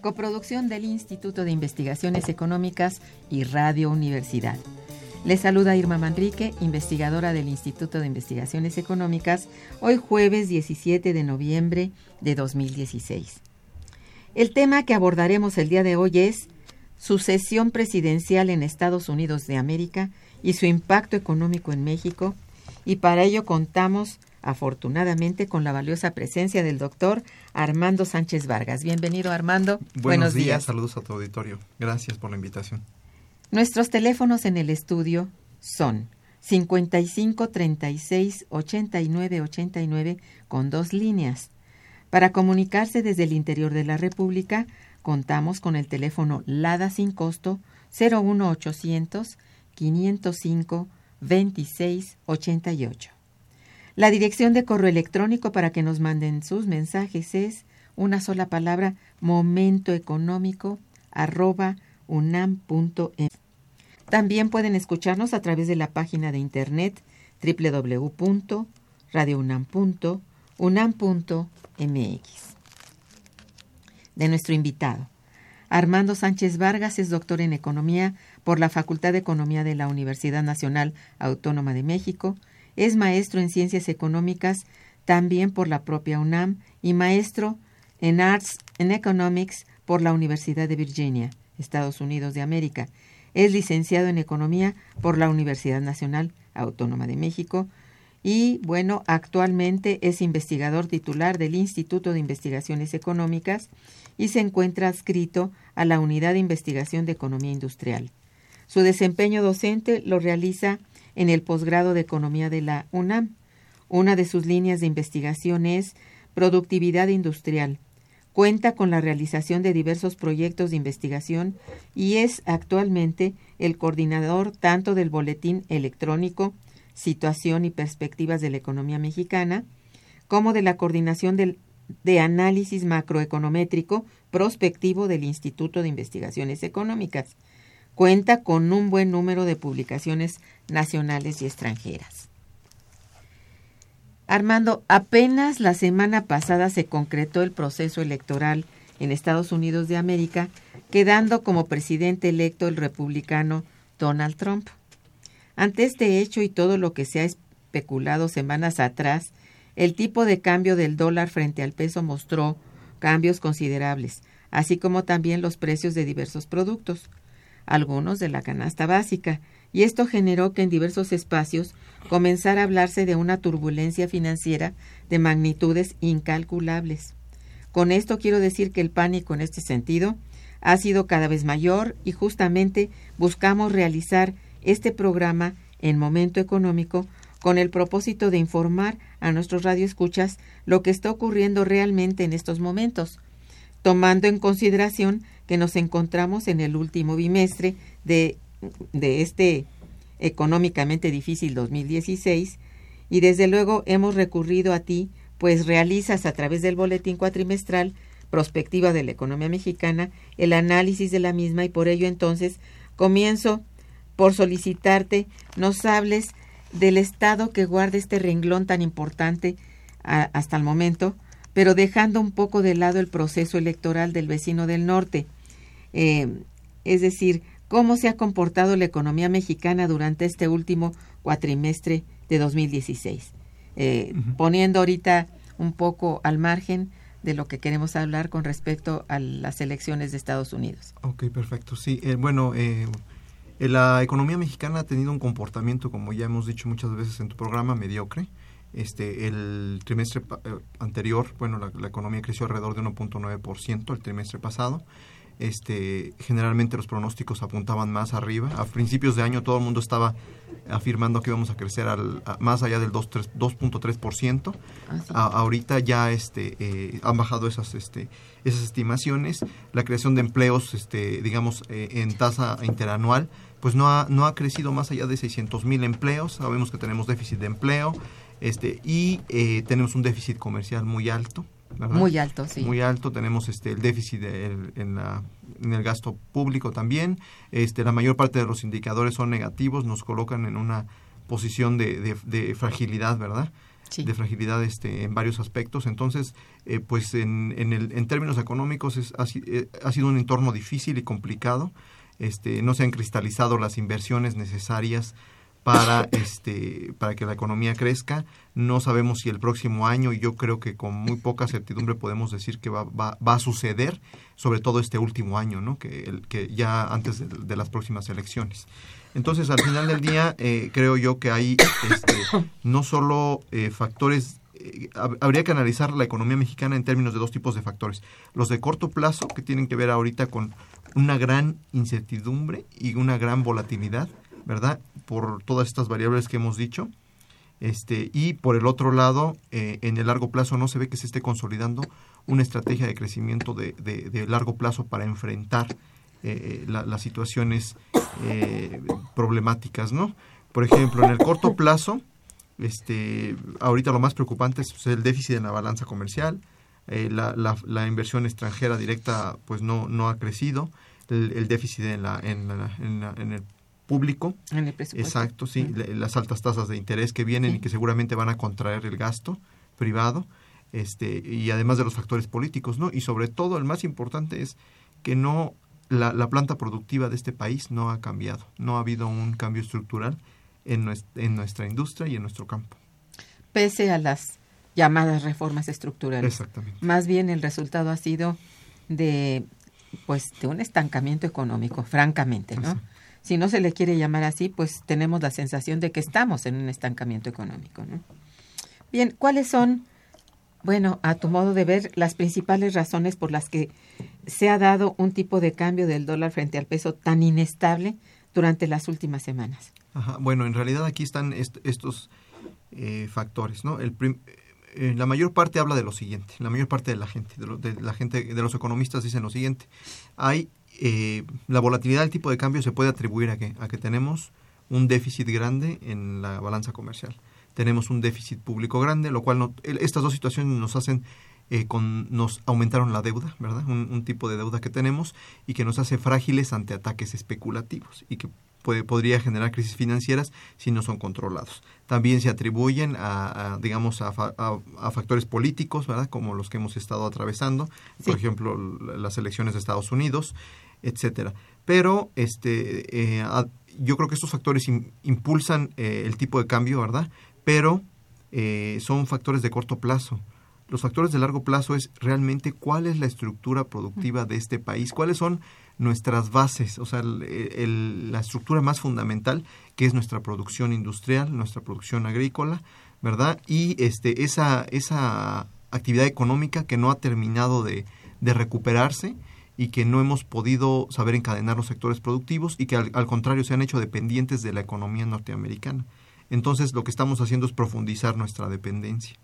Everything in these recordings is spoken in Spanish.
Coproducción del Instituto de Investigaciones Económicas y Radio Universidad. Les saluda Irma Manrique, investigadora del Instituto de Investigaciones Económicas, hoy jueves 17 de noviembre de 2016. El tema que abordaremos el día de hoy es sucesión presidencial en Estados Unidos de América y su impacto económico en México, y para ello contamos afortunadamente con la valiosa presencia del doctor Armando Sánchez Vargas. Bienvenido Armando. Buenos, días. saludos a tu auditorio. Gracias por la invitación. Nuestros teléfonos en el estudio son 55 36 89 89 con dos líneas. Para comunicarse desde el interior de la República, contamos con el teléfono LADA sin costo 01800 505 26 88. La dirección de correo electrónico para que nos manden sus mensajes es una sola palabra momentoeconómico arroba También pueden escucharnos a través de la página de internet www.radiounam.unam.mx. De nuestro invitado. Armando Sánchez Vargas es doctor en Economía por la Facultad de Economía de la Universidad Nacional Autónoma de México es maestro en Ciencias Económicas también por la propia UNAM y maestro en Arts and Economics por la Universidad de Virginia, Estados Unidos de América. Es licenciado en Economía por la Universidad Nacional Autónoma de México y, bueno, actualmente es investigador titular del Instituto de Investigaciones Económicas y se encuentra adscrito a la Unidad de Investigación de Economía Industrial. Su desempeño docente lo realiza en el posgrado de Economía de la UNAM. Una de sus líneas de investigación es productividad industrial. Cuenta con la realización de diversos proyectos de investigación y es actualmente el coordinador tanto del Boletín Electrónico Situación y Perspectivas de la Economía Mexicana, como de la coordinación de análisis macroeconométrico prospectivo del Instituto de Investigaciones Económicas. Cuenta con un buen número de publicaciones nacionales y extranjeras. Armando, apenas la semana pasada se concretó el proceso electoral en Estados Unidos de América, quedando como presidente electo el republicano Donald Trump. Ante este hecho y todo lo que se ha especulado semanas atrás, el tipo de cambio del dólar frente al peso mostró cambios considerables, así como también los precios de diversos productos algunos de la canasta básica, y esto generó que en diversos espacios comenzara a hablarse de una turbulencia financiera de magnitudes incalculables. Con esto quiero decir que el pánico en este sentido ha sido cada vez mayor y justamente buscamos realizar este programa en Momento Económico con el propósito de informar a nuestros radioescuchas lo que está ocurriendo realmente en estos momentos, tomando en consideración que nos encontramos en el último bimestre de, de este económicamente difícil 2016 y desde luego hemos recurrido a ti, pues realizas a través del boletín cuatrimestral prospectiva de la economía mexicana el análisis de la misma y por ello entonces comienzo por solicitarte nos hables del estado que guarda este renglón tan importante hasta el momento, pero dejando un poco de lado el proceso electoral del vecino del norte. Eh, es decir, cómo se ha comportado la economía mexicana durante este último cuatrimestre de 2016. Eh, Poniendo ahorita un poco al margen de lo que queremos hablar con respecto a las elecciones de Estados Unidos. Ok, perfecto. Sí, eh, bueno, eh, la economía mexicana ha tenido un comportamiento, como ya hemos dicho muchas veces en tu programa, mediocre. Este, el trimestre eh, anterior, bueno, la, economía creció alrededor de 1.9% el trimestre pasado. Este, generalmente los pronósticos apuntaban más arriba. A principios de año todo el mundo estaba afirmando que íbamos a crecer al, más allá del 2.3%. Ah, ahorita ya este, eh, han bajado esas, este, esas estimaciones. La creación de empleos, este, digamos, en tasa interanual pues no ha, no ha crecido más allá de 600 mil empleos. Sabemos que tenemos déficit de empleo este, y eh, tenemos un déficit comercial muy alto. Muy alto, sí. Muy alto. Tenemos este, el déficit en, la, en el gasto público también. Este, la mayor parte de los indicadores son negativos, nos colocan en una posición de, de, fragilidad, ¿verdad? Sí. de fragilidad este, en varios aspectos. Entonces, eh, pues en, en, el, en términos económicos es, ha, eh, ha, sido un entorno difícil y complicado este, no se han cristalizado las inversiones necesarias para este para que la economía crezca. No sabemos si el próximo año y yo creo que con muy poca certidumbre podemos decir que va, va, va a suceder sobre todo este último año no que el, que ya antes de, las próximas elecciones. Entonces al final del día eh, creo yo que hay este, no solo eh, factores eh, habría que analizar la economía mexicana en términos de dos tipos de factores. Los de corto plazo que tienen que ver ahorita con una gran incertidumbre y una gran volatilidad, ¿verdad? Por todas estas variables que hemos dicho. Este, y por el otro lado, eh, en el largo plazo no se ve que se esté consolidando una estrategia de crecimiento de, de, largo plazo para enfrentar eh, las situaciones eh, problemáticas, ¿no? Por ejemplo, en el corto plazo, este, ahorita lo más preocupante es el déficit en la balanza comercial, eh, la, la, inversión extranjera directa pues no, no ha crecido, el, déficit en, la, en, en, el público. En el presupuesto. Exacto, sí, las altas tasas de interés que vienen y que seguramente van a contraer el gasto privado, este, y además de los factores políticos, ¿no? Y sobre todo, el más importante es que no, la, la planta productiva de este país no ha cambiado, no ha habido un cambio estructural en nuestra, en nuestra industria y en nuestro campo. Pese a las llamadas reformas estructurales. Exactamente. Más bien el resultado ha sido de pues de un estancamiento económico, francamente, ¿no? Si no se le quiere llamar así, pues tenemos la sensación de que estamos en un estancamiento económico, ¿no? Bien, ¿cuáles son, bueno, a tu modo de ver, las principales razones por las que se ha dado un tipo de cambio del dólar frente al peso tan inestable durante las últimas semanas? Ajá, bueno, en realidad aquí están estos eh, factores, ¿no? El eh, la mayor parte habla de lo siguiente, la mayor parte de la gente, de, la gente, de los economistas dicen lo siguiente, hay eh, la volatilidad del tipo de cambio se puede atribuir a que, a que tenemos un déficit grande en la balanza comercial, tenemos un déficit público grande, lo cual estas dos situaciones nos hacen eh, con, nos aumentaron la deuda, ¿verdad? Un, un, tipo de deuda que tenemos y que nos hace frágiles ante ataques especulativos y que puede, podría generar crisis financieras si no son controlados. También se atribuyen a, digamos, a, factores políticos, ¿verdad? Como los que hemos estado atravesando, por ejemplo, las elecciones de Estados Unidos, etcétera. Pero este, eh, yo creo que estos factores impulsan eh, el tipo de cambio, ¿verdad? Pero eh, son factores de corto plazo. Los factores de largo plazo es realmente cuál es la estructura productiva de este país, cuáles son nuestras bases, o sea, la estructura más fundamental que es nuestra producción industrial, nuestra producción agrícola, ¿verdad? Y este, esa, esa actividad económica que no ha terminado de, recuperarse y que no hemos podido saber encadenar los sectores productivos y que al contrario se han hecho dependientes de la economía norteamericana. Entonces lo que estamos haciendo es profundizar nuestra dependencia.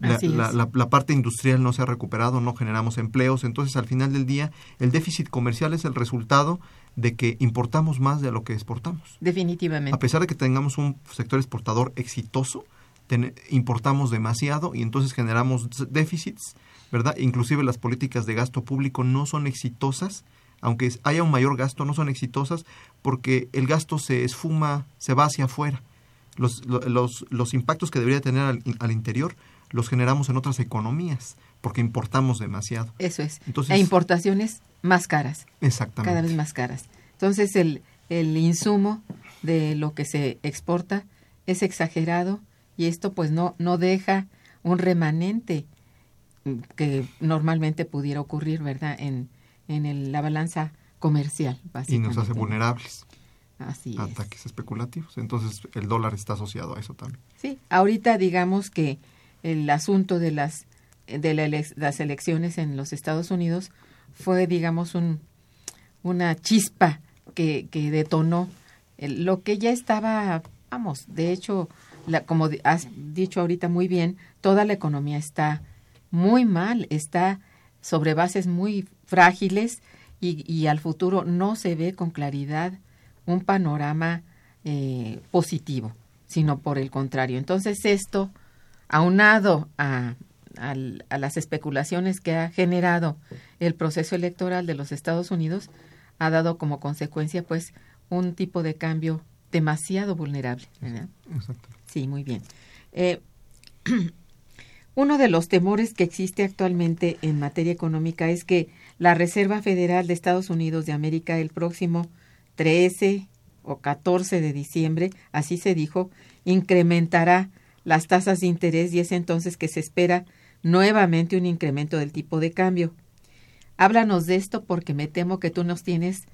La, Así es. la- la- la parte industrial no se ha recuperado, no generamos empleos, entonces al final del día el déficit comercial es el resultado de que importamos más de lo que exportamos. Definitivamente. A pesar de que tengamos un sector exportador exitoso, ten- importamos demasiado y entonces generamos déficits, ¿verdad? Inclusive las políticas de gasto público no son exitosas, aunque haya un mayor gasto, no son exitosas porque el gasto se esfuma, se va hacia afuera. Los, lo- los, los impactos que debería tener al, al interior los generamos en otras economías porque importamos demasiado. Eso es. Entonces- e importaciones más caras, Exactamente. cada vez más caras. Entonces el, el insumo de lo que se exporta es exagerado y esto pues no, no deja un remanente que normalmente pudiera ocurrir, ¿verdad? En, en el- la balanza comercial, y básicamente. nos hace vulnerables Así es. ataques especulativos. Entonces el dólar está asociado a eso también. Sí, ahorita digamos que el asunto de las de la las elecciones en los Estados Unidos fue, digamos, un, una chispa que, que detonó el- lo que ya estaba, vamos, de hecho, la, como has dicho ahorita muy bien, toda la economía está muy mal, está sobre bases muy frágiles y, y al futuro no se ve con claridad un panorama eh, positivo, sino por el contrario. Entonces esto, aunado a, al- a las especulaciones que ha generado el proceso electoral de los Estados Unidos, ha dado como consecuencia pues un tipo de cambio demasiado vulnerable. ¿verdad? Exacto. Sí, muy bien. Eh, uno de los temores que existe actualmente en materia económica es que la Reserva Federal de Estados Unidos de América el próximo 13 o 14 de diciembre, así se dijo, incrementará las tasas de interés y es entonces que se espera nuevamente un incremento del tipo de cambio. Háblanos de esto porque me temo que tú nos tienes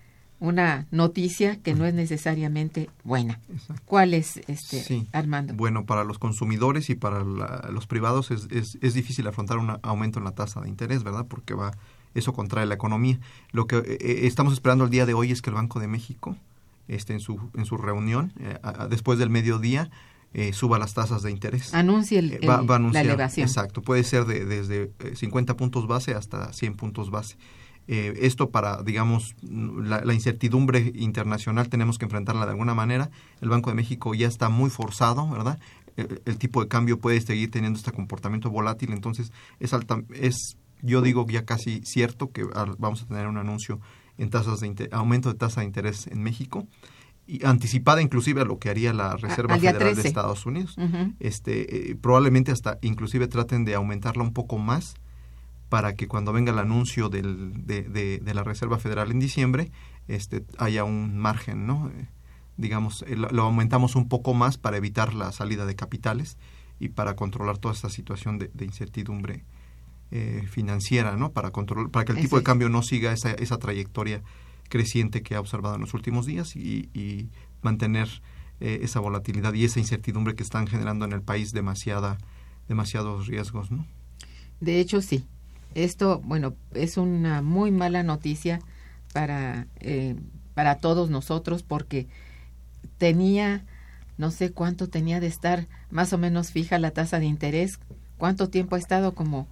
una noticia que no es necesariamente buena. ¿Cuál es, este, Sí. Armando? Bueno, para los consumidores y para la- los privados es, es, es difícil afrontar un aumento en la tasa de interés, ¿verdad? Porque va eso contrae la economía. Lo que eh, eh, estamos esperando el día de hoy es que el Banco de México, este, en su en su reunión, eh, a- después del mediodía, eh, suba las tasas de interés. Anuncie el- Eh, va- el- va a anunciar, la elevación. Exacto, puede ser de, desde eh, 50 puntos base hasta 100 puntos base. Eh, esto para, digamos, la, la incertidumbre internacional tenemos que enfrentarla de alguna manera. El Banco de México ya está muy forzado, ¿verdad? El, el tipo de cambio puede seguir teniendo este comportamiento volátil, entonces es alta, es, yo digo ya casi cierto que vamos a tener un anuncio en tasas de aumento de tasa de interés en México y anticipada inclusive a lo que haría la Reserva Federal de 13. Estados Unidos. Este eh, probablemente hasta inclusive traten de aumentarla un poco más para que cuando venga el anuncio del, de, de- de la Reserva Federal en diciembre este haya un margen no Eh, digamos eh, lo, lo aumentamos un poco más para evitar la salida de capitales y para controlar toda esta situación de, de incertidumbre financiera no para controlar para que el Eso tipo de cambio no siga esa, esa trayectoria creciente que ha observado en los últimos días y, mantener eh, esa volatilidad y esa incertidumbre que están generando en el país demasiada demasiados riesgos, ¿no? De hecho, sí. Esto, bueno, es una muy mala noticia para, eh, para todos nosotros porque tenía, no sé cuánto tenía de estar más o menos fija la tasa de interés. ¿Cuánto tiempo ha estado? Como,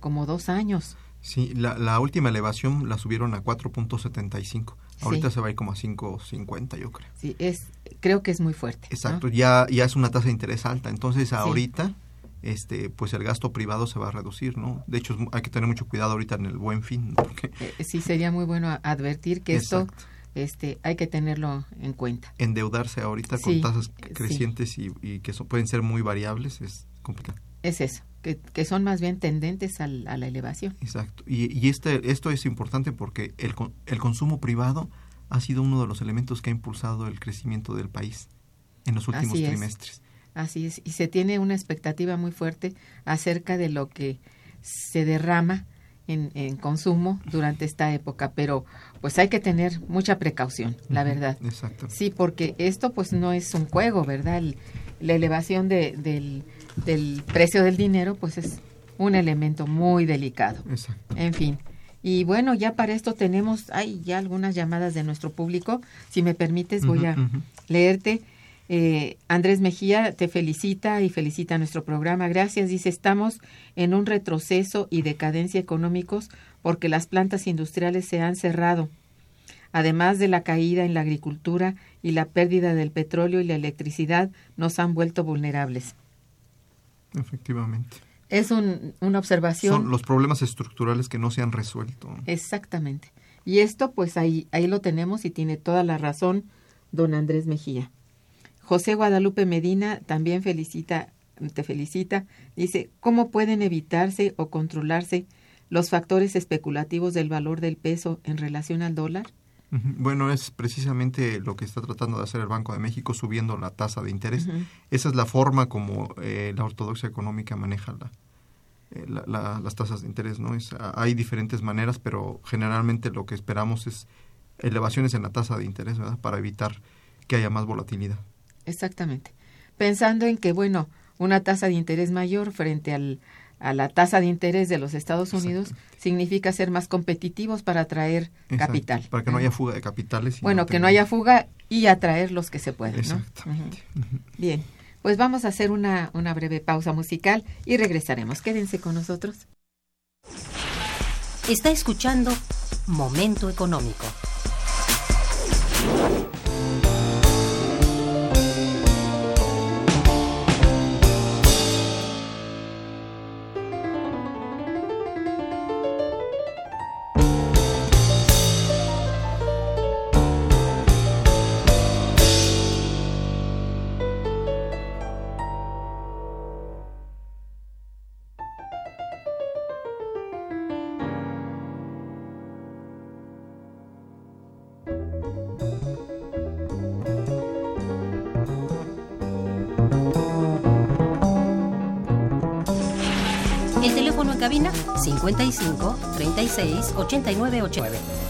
como dos años. Sí, la, la última elevación la subieron a 4.75. Ahorita Sí. se va a ir como a 5.50, yo creo. Sí, es, creo que es muy fuerte. ¿no? Exacto, ya, ya es una tasa de interés alta. Entonces, ahorita, este, pues el gasto privado se va a reducir, ¿no? De hecho, hay que tener mucho cuidado ahorita en el buen fin, porque Eh, sí, sería muy bueno advertir que esto este, hay que tenerlo en cuenta. endeudarse ahorita con Sí, tasas crecientes y, y que son- pueden ser muy variables es complicado. Es eso, que, que son más bien tendentes al- a la elevación. Exacto. Y, y este, esto es importante porque el, el consumo privado ha sido uno de los elementos que ha impulsado el crecimiento del país en los últimos Así es. trimestres. Así es, y se tiene una expectativa muy fuerte acerca de lo que se derrama en, en consumo durante esta época, pero pues hay que tener mucha precaución, la verdad. Exacto. Sí, porque esto pues no es un juego, ¿verdad? El- la elevación de- del, del precio del dinero pues es un elemento muy delicado. Exacto. En fin, Y bueno, ya para esto tenemos, hay ya algunas llamadas de nuestro público. Si me permites, voy a leerte. Eh, Andrés Mejía te felicita y felicita a nuestro programa. Gracias. Dice, estamos en un retroceso y decadencia económicos porque las plantas industriales se han cerrado. Además de la caída en la agricultura y la pérdida del petróleo y la electricidad, nos han vuelto vulnerables. Efectivamente. Es una observación. Son los problemas estructurales que no se han resuelto. Exactamente. Y esto, pues ahí, ahí lo tenemos y tiene toda la razón don Andrés Mejía. José Guadalupe Medina también felicita, te felicita, dice, ¿cómo pueden evitarse o controlarse los factores especulativos del valor del peso en relación al dólar? Bueno, es precisamente lo que está tratando de hacer el Banco de México subiendo la tasa de interés. Esa es la forma como eh, la ortodoxia económica maneja eh, las tasas de interés. ¿no? Es, hay diferentes maneras, pero generalmente lo que esperamos es elevaciones en la tasa de interés ¿verdad? para evitar que haya más volatilidad. Exactamente. Pensando en que, bueno, una tasa de interés mayor frente al, a la tasa de interés de los Estados Unidos significa ser más competitivos para atraer capital. Para que no haya fuga de capitales. Bueno, que no haya fuga y atraer los que se pueden. Exactamente. Bien, pues vamos a hacer una, una breve pausa musical y regresaremos. Quédense con nosotros. Está escuchando Momento Económico. 55 36 89 89.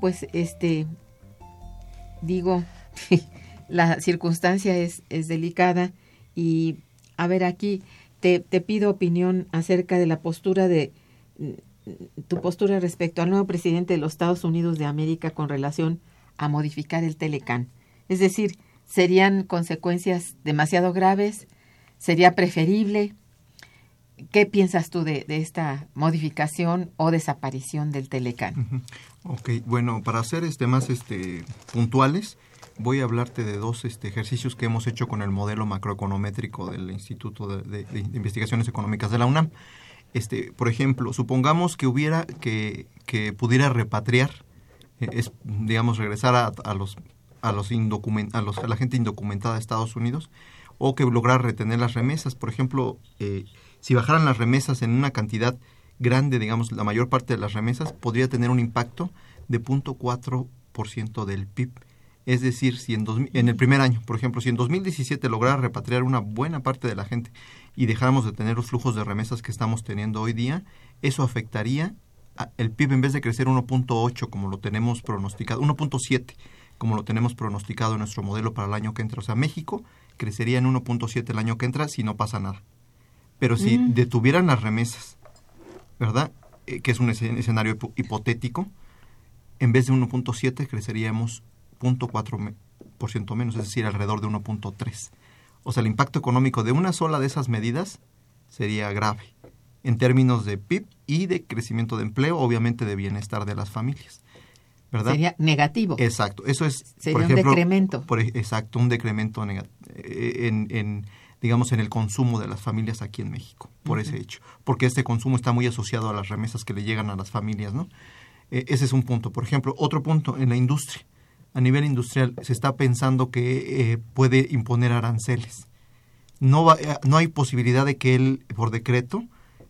Pues este digo, la circunstancia es, es delicada y a ver aquí te, te pido opinión acerca de la postura de tu postura respecto al nuevo presidente de los Estados Unidos de América con relación a modificar el Telecán. Es decir, ¿serían consecuencias demasiado graves? ¿Sería preferible? ¿Qué piensas tú de, esta modificación o desaparición del Telecán? Ok, bueno, para ser este, más este, puntuales, voy a hablarte de dos este, ejercicios que hemos hecho con el modelo macroeconométrico del Instituto de, Investigaciones Económicas de la UNAM. Este, por ejemplo, supongamos que hubiera que, que pudiera repatriar, eh, es, digamos, regresar a, a los a los, a los a la gente indocumentada de Estados Unidos o que lograr retener las remesas. Por ejemplo, eh, si bajaran las remesas en una cantidad grande, digamos, la mayor parte de las remesas, podría tener un impacto de 0.4% del PIB. Es decir, si en, en el primer año, por ejemplo, si en 2017 lograra repatriar una buena parte de la gente y dejáramos de tener los flujos de remesas que estamos teniendo hoy día, eso afectaría el PIB en vez de crecer 1.8 como lo tenemos pronosticado, 1.7 como lo tenemos pronosticado en nuestro modelo para el año que entra. O sea, México crecería en 1.7 el año que entra si no pasa nada. Pero si mm. detuvieran las remesas, ¿verdad? Eh, que es un escenario hipotético, en vez de 1.7 creceríamos 0.4% menos, es decir, alrededor de 1.3. O sea, el impacto económico de una sola de esas medidas sería grave en términos de PIB y de crecimiento de empleo, obviamente de bienestar de las familias. ¿verdad? Sería negativo. Exacto, eso es Sería un decremento. Por, exacto, un decremento eh, en, en, digamos, en el consumo de las familias aquí en México, por ese hecho, porque este consumo está muy asociado a las remesas que le llegan a las familias, ¿no? E, ese es un punto. Por ejemplo, otro punto en la industria. A nivel industrial se está pensando que eh, puede imponer aranceles. No, va, eh, no hay posibilidad de que él, por decreto,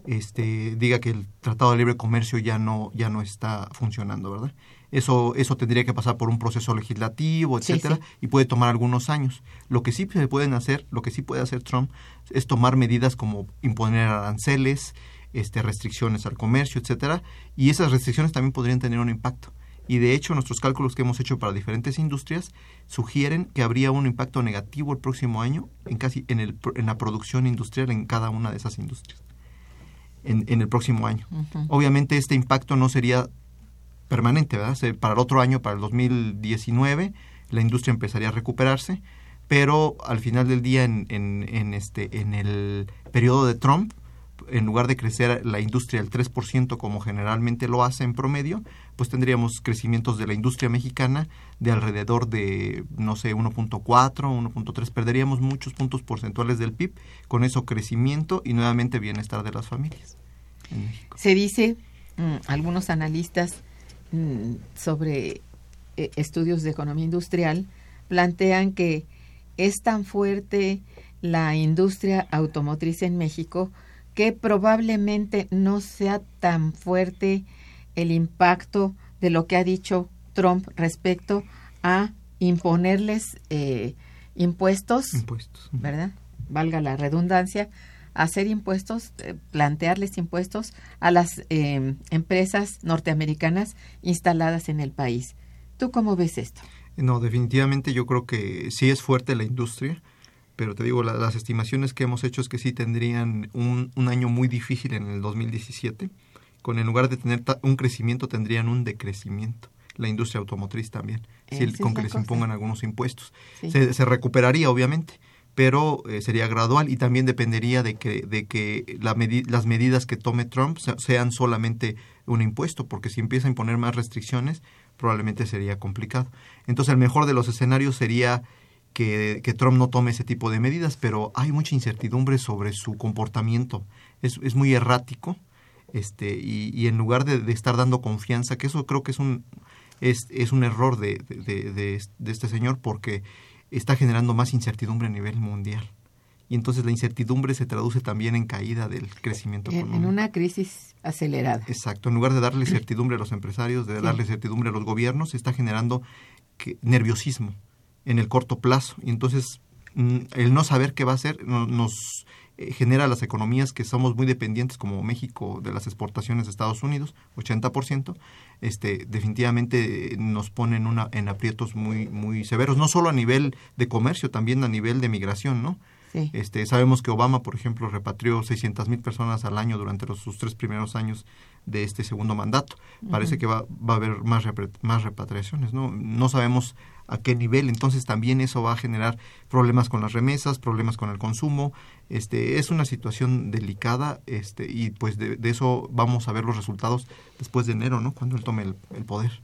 este, diga que el Tratado de Libre Comercio ya no, ya no está funcionando, ¿verdad? Eso, eso tendría que pasar por un proceso legislativo, etcétera, y puede tomar algunos años. Lo que sí se pueden hacer, lo que sí puede hacer Trump es tomar medidas como imponer aranceles, este, restricciones al comercio, etcétera, y esas restricciones también podrían tener un impacto. Y de hecho, nuestros cálculos que hemos hecho para diferentes industrias sugieren que habría un impacto negativo el próximo año en casi en, el, en la producción industrial en cada una de esas industrias. En, en el próximo año. Obviamente este impacto no sería permanente, ¿verdad? Para el otro año, para el 2019, la industria empezaría a recuperarse, pero al final del día, en, en, este, en el periodo de Trump, en lugar de crecer la industria al 3% como generalmente lo hace en promedio, pues tendríamos crecimientos de la industria mexicana de alrededor de, no sé, 1.4, 1.3, perderíamos muchos puntos porcentuales del PIB, con eso crecimiento y nuevamente bienestar de las familias. Se dice, mm, algunos analistas, Mm, sobre eh, estudios de economía industrial plantean que es tan fuerte la industria automotriz en México que probablemente no sea tan fuerte el impacto de lo que ha dicho Trump respecto a imponerles eh, impuestos, impuestos, ¿verdad? Valga la redundancia, hacer impuestos, eh, plantearles impuestos a las em, empresas norteamericanas instaladas en el país. ¿Tú cómo ves esto? No, definitivamente yo creo que sí es fuerte la industria, pero te digo, las estimaciones que hemos hecho es que sí tendrían un, un año muy difícil en el 2017, con en lugar de tener un crecimiento tendrían un decrecimiento la industria automotriz también, si, con que les impongan algunos impuestos. Se, se, recuperaría, obviamente, pero eh, sería gradual y también dependería de que, de que la las medidas que tome Trump sean solamente un impuesto, porque si empieza a imponer más restricciones, probablemente sería complicado. Entonces, el mejor de los escenarios sería que, que, Trump no tome ese tipo de medidas, pero hay mucha incertidumbre sobre su comportamiento. Es, es muy errático este, y, en lugar de, estar dando confianza, que eso creo que es un, es, es un error de, de este señor, porque está generando más incertidumbre a nivel mundial. Y entonces la incertidumbre se traduce también en caída del crecimiento económico. En una crisis acelerada. Exacto. En lugar de darle certidumbre a los empresarios, de darle certidumbre a los gobiernos, se está generando nerviosismo en el corto plazo. Y entonces mm, el no saber qué va a hacer nos eh, genera las economías que somos muy dependientes, como México, de las exportaciones de Estados Unidos, 80%, este, definitivamente nos ponen una, en aprietos muy, muy severos, no solo a nivel de comercio, también a nivel de migración, ¿no? Este, sabemos que Obama, por ejemplo, repatrió 600 mil personas al año durante los, sus tres primeros años de este segundo mandato. Parece que va, va a haber más, más repatriaciones, ¿no? No sabemos a qué nivel, entonces también eso va a generar problemas con las remesas, problemas con el consumo. Este, es una situación delicada este, y pues de, eso vamos a ver los resultados después de enero, ¿no? Cuando él tome el, el poder.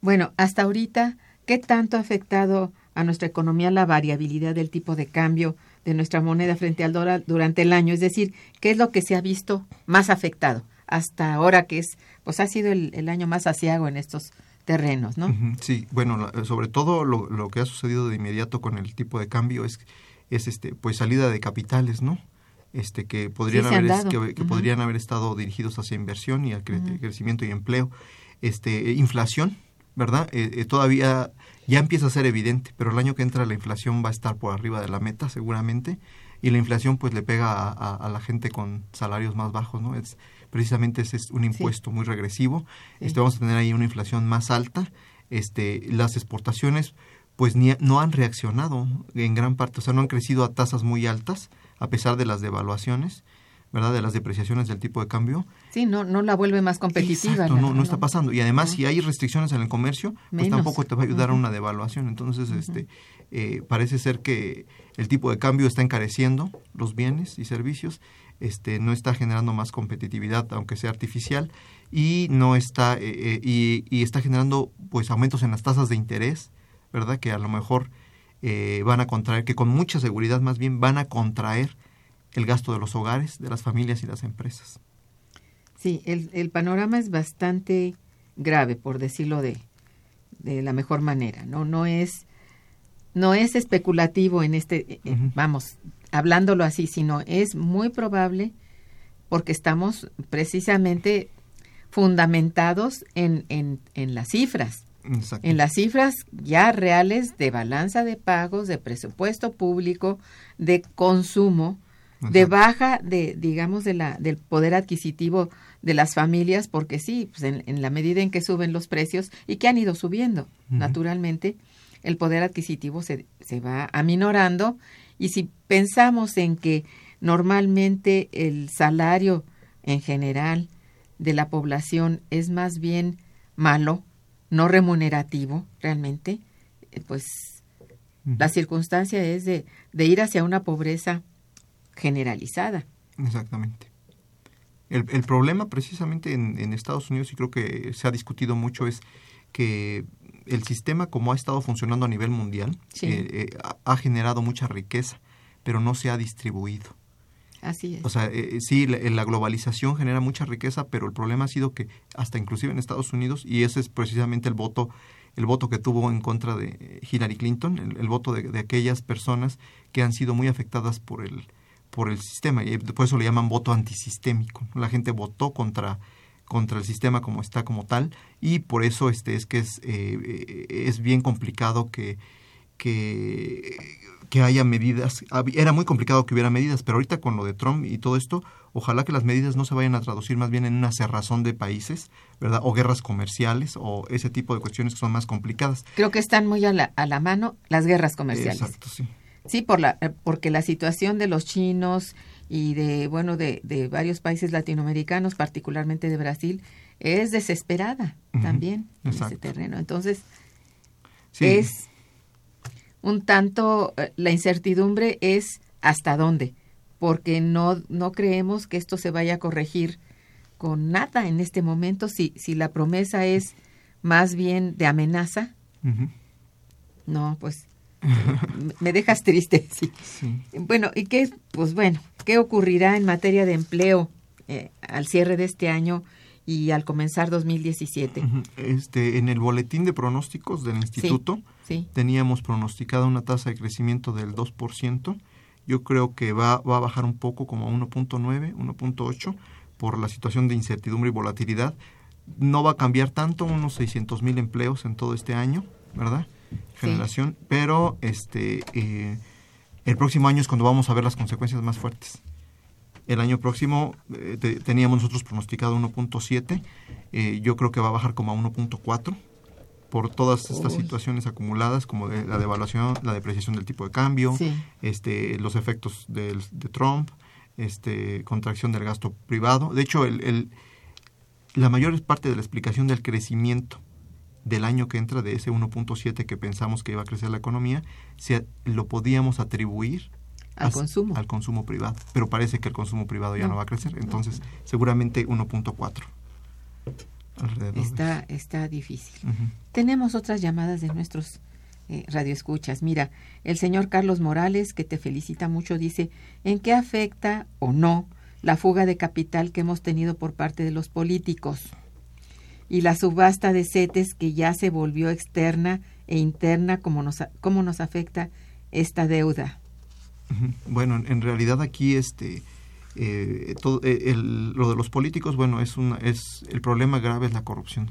Bueno, hasta ahorita, ¿qué tanto ha afectado a nuestra economía la variabilidad del tipo de cambio de nuestra moneda frente al dólar durante el año, es decir, qué es lo que se ha visto más afectado hasta ahora que es, pues ha sido el, año más asiago en estos terrenos, ¿no? Sí, bueno, sobre todo lo, lo, que ha sucedido de inmediato con el tipo de cambio es, es este, pues salida de capitales, ¿no? Este, que podrían haber que, podrían haber estado dirigidos hacia inversión y crecimiento y empleo. Este inflación verdad eh, eh, todavía ya empieza a ser evidente pero el año que entra la inflación va a estar por arriba de la meta seguramente y la inflación pues le pega a, la gente con salarios más bajos no es precisamente ese es un impuesto muy regresivo. Este vamos a tener ahí una inflación más alta. Este las exportaciones pues ni, no han reaccionado en gran parte o sea no han crecido a tasas muy altas a pesar de las devaluaciones, ¿verdad? De las depreciaciones del tipo de cambio. Sí, no, no la vuelve más competitiva. no, no, está pasando. Y además, si hay restricciones en el comercio, pues tampoco te va a ayudar a una devaluación. Entonces, este, eh, parece ser que el tipo de cambio está encareciendo los bienes y servicios, este, no está generando más competitividad, aunque sea artificial, y no está, eh, eh, y, y, está generando pues aumentos en las tasas de interés, ¿verdad? Que a lo mejor eh, van a contraer, que con mucha seguridad más bien van a contraer el gasto de los hogares, de las familias y las empresas. Sí, el, el panorama es bastante grave, por decirlo de, de la mejor manera. No, no es, no es especulativo en este, eh, vamos, hablándolo así, sino es muy probable porque estamos precisamente fundamentados en, en, en las cifras en las cifras ya reales de balanza de pagos, de presupuesto público, de consumo, de baja de, digamos, de la, del poder adquisitivo de las familias, porque sí, pues en, la medida en que suben los precios y que han ido subiendo, naturalmente, el poder adquisitivo se, se va aminorando. Y si pensamos en que normalmente el salario en general de la población es más bien malo, no remunerativo realmente, eh, pues la circunstancia es de, de, ir hacia una pobreza generalizada. Exactamente. El, el problema precisamente en, en, Estados Unidos, y creo que se ha discutido mucho, es que el sistema como ha estado funcionando a nivel mundial eh, eh, ha generado mucha riqueza, pero no se ha distribuido. Así es. O sea, eh, sí, la, globalización genera mucha riqueza, pero el problema ha sido que hasta inclusive en Estados Unidos, y ese es precisamente el voto, el voto que tuvo en contra de Hillary Clinton, el, voto de, aquellas personas que han sido muy afectadas por el, por el sistema, y por eso le llaman voto antisistémico. La gente votó contra contra el sistema como está como tal y por eso este es que es eh, es bien complicado que que que haya medidas. Era muy complicado que hubiera medidas, pero ahorita con lo de Trump y todo esto, ojalá que las medidas no se vayan a traducir más bien en una cerrazón de países, ¿verdad? O guerras comerciales o ese tipo de cuestiones que son más complicadas. Creo que están muy a la, a la mano las guerras comerciales. Exacto, sí. Sí, por la, eh, porque la situación de los chinos y de, bueno, de, de varios países latinoamericanos, particularmente de Brasil, es desesperada también en ese terreno. Entonces, es un tanto eh, la incertidumbre es hasta dónde, porque no, no creemos que esto se vaya a corregir con nada en este momento, si, si la promesa es más bien de amenaza. No, pues me dejas triste, sí. Bueno, ¿y qué? Pues bueno, ¿qué ocurrirá en materia de empleo eh, al cierre de este año y al comenzar 2017? Este, en el boletín de pronósticos del instituto teníamos pronosticada una tasa de crecimiento del 2%. Yo creo que va, va a bajar un poco como a 1.9, 1.8 por la situación de incertidumbre y volatilidad. No va a cambiar tanto, unos 600 mil empleos en todo este año, ¿verdad? Generación, pero este eh, el próximo año es cuando vamos a ver las consecuencias más fuertes. El año próximo eh, teníamos nosotros pronosticado 1.7, eh, yo creo que va a bajar como a 1.4 por todas estas situaciones acumuladas como de la devaluación, la depreciación del tipo de cambio, este, los efectos de Trump, este, contracción del gasto privado. De hecho, el, el, la mayor parte de la explicación del crecimiento del año que entra, de ese 1.7 que pensamos que iba a crecer la economía, se, lo podíamos atribuir al consumo. Al consumo privado. Pero parece que el consumo privado ya no, va a crecer. Entonces, seguramente 1.4. Está, está difícil. Tenemos otras llamadas de nuestros eh, radioescuchas. Mira, el señor Carlos Morales, que te felicita mucho, dice, ¿en qué afecta o no la fuga de capital que hemos tenido por parte de los políticos? Y la subasta de CETES que ya se volvió externa e interna, ¿cómo nos, cómo nos afecta esta deuda? Bueno, en realidad aquí este eh, todo, eh, el, lo de los políticos, bueno, es una, es el problema grave es la corrupción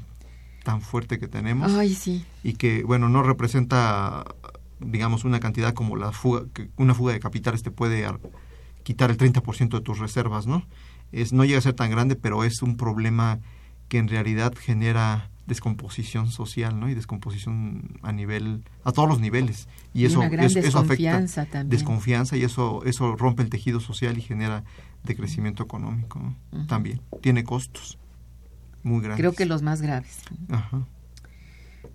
tan fuerte que tenemos Ay, sí. y que bueno no representa digamos una cantidad como la fuga que una fuga de capitales te puede quitar el 30% de tus reservas, ¿no? Es no llega a ser tan grande, pero es un problema que en realidad genera descomposición social, ¿no? Y descomposición a nivel a todos los niveles y, eso una gran eso, eso desconfianza afecta también. desconfianza y eso eso rompe el tejido social y genera de crecimiento económico también tiene costos muy grandes Creo que los más graves. Ajá.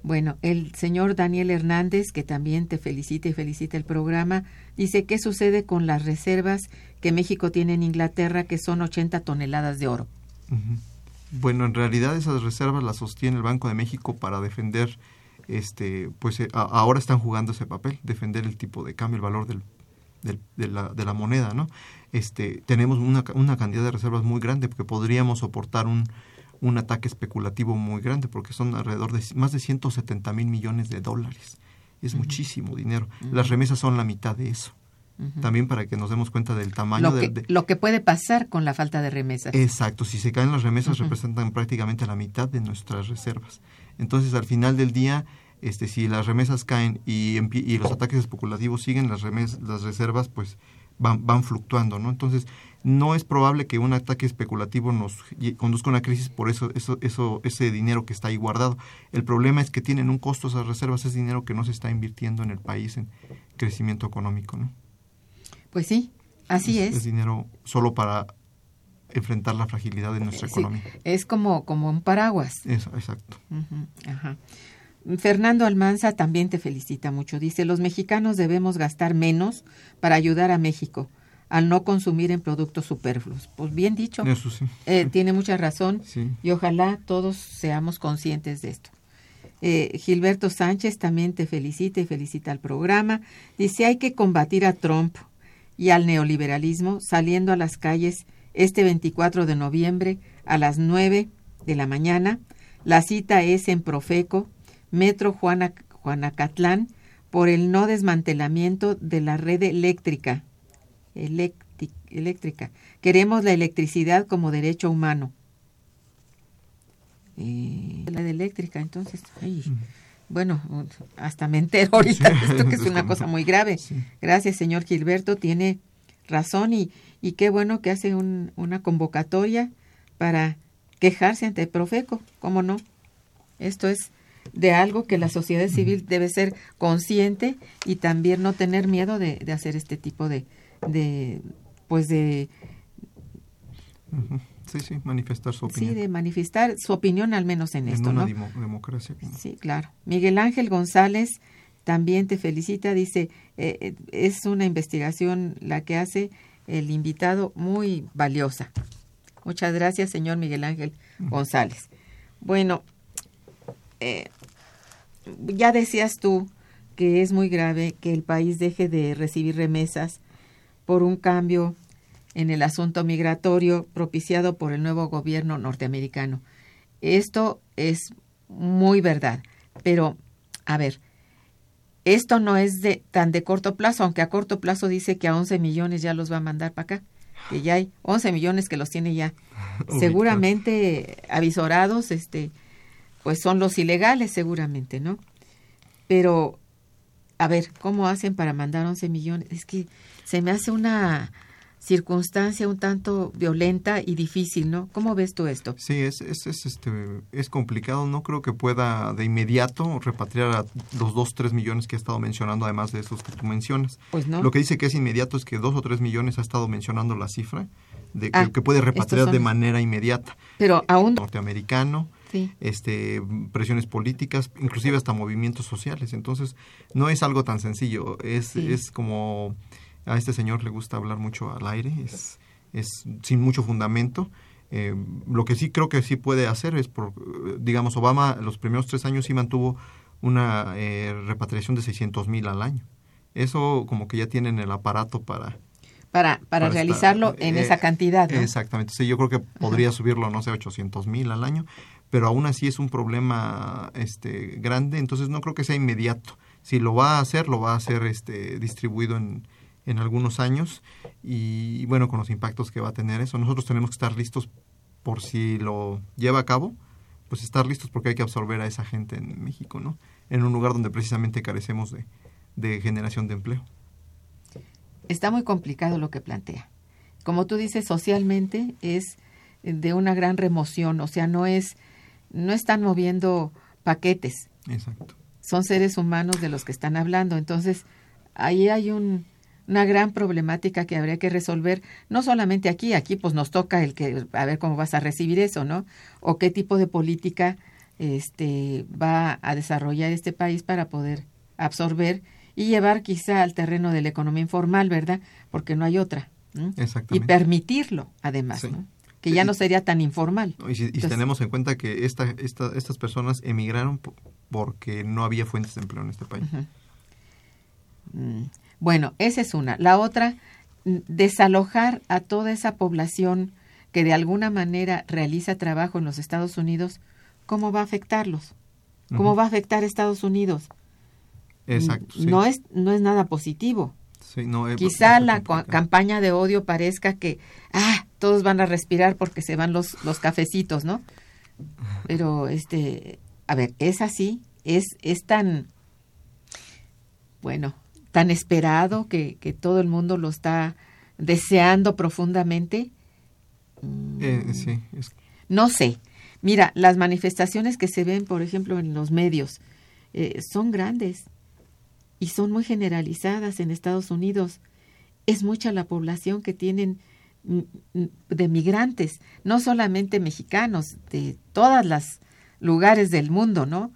Bueno, el señor Daniel Hernández, que también te felicita y felicita el programa, dice, ¿qué sucede con las reservas que México tiene en Inglaterra, que son 80 toneladas de oro? Bueno, en realidad esas reservas las sostiene el Banco de México para defender, este, pues eh, a- ahora están jugando ese papel, defender el tipo de cambio, el valor del, del- de, la, de la moneda, ¿no? Este, tenemos una, ca- una cantidad de reservas muy grande porque podríamos soportar un, un ataque especulativo muy grande porque son alrededor de más de 170 mil millones de dólares. Es muchísimo dinero. Las remesas son la mitad de eso. También para que nos demos cuenta del tamaño Lo que, del, de- lo que puede pasar con la falta de remesas. Exacto, si se caen las remesas representan prácticamente la mitad de nuestras reservas. Entonces, al final del día, este, si las remesas caen y, los ataques especulativos siguen, las, remes, las reservas pues van, van fluctuando, ¿no? Entonces, no es probable que un ataque especulativo nos conduzca a una crisis por eso, eso, eso, ese dinero que está ahí guardado. El problema es que tienen un costo esas reservas, es dinero que no se está invirtiendo en el país en crecimiento económico, ¿no? Pues sí, así es. Es dinero solo para enfrentar la fragilidad de nuestra Sí, economía. es como, como un paraguas. Eso, exacto. Ajá. Fernando Almanza también te felicita mucho. Dice, los mexicanos debemos gastar menos para ayudar a México al no consumir en productos superfluos. Pues bien dicho, Eso sí. eh, tiene mucha razón Sí. y ojalá todos seamos conscientes de esto. Eh, Gilberto Sánchez también te felicita y felicita al programa. Dice, hay que combatir a Trump y al neoliberalismo saliendo a las calles este 24 de noviembre a las 9 de la mañana. La cita es en Profeco, Metro Juana, Juanacatlán, por el no desmantelamiento de la red eléctrica. Eléctrica. Queremos la electricidad como derecho humano. Eh, la de eléctrica, entonces, bueno, hasta me entero ahorita de esto que es una cosa muy grave. Gracias, señor Gilberto, tiene razón y, y qué bueno que hace un- una convocatoria para quejarse ante Profeco, ¿cómo no? Esto es de algo que la sociedad civil debe ser consciente y también no tener miedo de, de hacer este tipo de, de pues de. Sí, sí, manifestar su sí opinión. de manifestar su opinión al menos en, en esto, una ¿no? demo- democracia. Sí, claro. Miguel Ángel González también te felicita, dice, eh, eh, es una investigación la que hace el invitado muy valiosa. Muchas gracias, señor Miguel Ángel González. Bueno, eh, ya decías tú que es muy grave que el país deje de recibir remesas por un cambio en el asunto migratorio propiciado por el nuevo gobierno norteamericano. Esto es muy verdad, pero a ver, esto no es de tan de corto plazo, aunque a corto plazo dice que a 11 millones ya los va a mandar para acá, que ya hay 11 millones que los tiene ya seguramente avisorados, este, pues son los ilegales seguramente, ¿no? Pero, a ver, ¿cómo hacen para mandar 11 millones? Es que se me hace una circunstancia un tanto violenta y difícil, ¿no? ¿Cómo ves tú esto? Sí, es, es, es, este, es complicado. No creo que pueda de inmediato repatriar a los dos, tres millones que ha estado mencionando, además de esos que tú mencionas. Pues no. Lo que dice que es inmediato es que dos o tres millones ha estado mencionando la cifra de que, Ah, que puede repatriar son- de manera inmediata. Pero aún Norteamericano, sí. este presiones políticas, inclusive hasta movimientos sociales. Entonces, no es algo tan sencillo. Es, Sí. es como a este señor le gusta hablar mucho al aire, es, es sin mucho fundamento. Eh, lo que sí creo que sí puede hacer es, por, eh, digamos, Obama los primeros tres años sí mantuvo una eh, repatriación de 600 mil al año. Eso como que ya tienen el aparato para... para, para, para realizarlo estar- en eh, esa cantidad, ¿no? Exactamente. Sí, yo creo que podría subirlo, no sé, 800 mil al año, pero aún así es un problema este grande, entonces no creo que sea inmediato. Si lo va a hacer, lo va a hacer este distribuido en, en algunos años y bueno, con los impactos que va a tener eso, nosotros tenemos que estar listos por si lo lleva a cabo, pues estar listos porque hay que absorber a esa gente en México, ¿no? En un lugar donde precisamente carecemos de, de generación de empleo. Está muy complicado lo que plantea. Como tú dices, socialmente es de una gran remoción, o sea, no es, no están moviendo paquetes. Exacto. Son seres humanos de los que están hablando. Entonces, ahí hay un, una gran problemática que habría que resolver, no solamente aquí, aquí pues nos toca el que, a ver cómo vas a recibir eso, ¿no? O qué tipo de política este, va a desarrollar este país para poder absorber y llevar quizá al terreno de la economía informal, ¿verdad? Porque no hay otra. Y permitirlo, además, ¿no? que ya no sería tan informal. Y si, tenemos en cuenta que esta, esta, estas personas emigraron porque no había fuentes de empleo en este país. Bueno, esa es una. La otra, desalojar a toda esa población que de alguna manera realiza trabajo en los Estados Unidos, ¿cómo va a afectarlos? ¿Cómo va a afectar a Estados Unidos? Exacto. No, es, no es nada positivo. Sí, no, eh, Quizá la campaña de odio parezca que, ah, todos van a respirar porque se van los, los cafecitos, ¿no? Pero, este, a ver, es así, es, es tan, bueno, tan esperado que, que todo el mundo lo está deseando profundamente. Eh, sí, No sé. Mira, las manifestaciones que se ven, por ejemplo, en los medios, eh, son grandes y son muy generalizadas en Estados Unidos. Es mucha la población que tienen mm, mm, de migrantes, no solamente mexicanos, de todas las lugares del mundo, ¿no?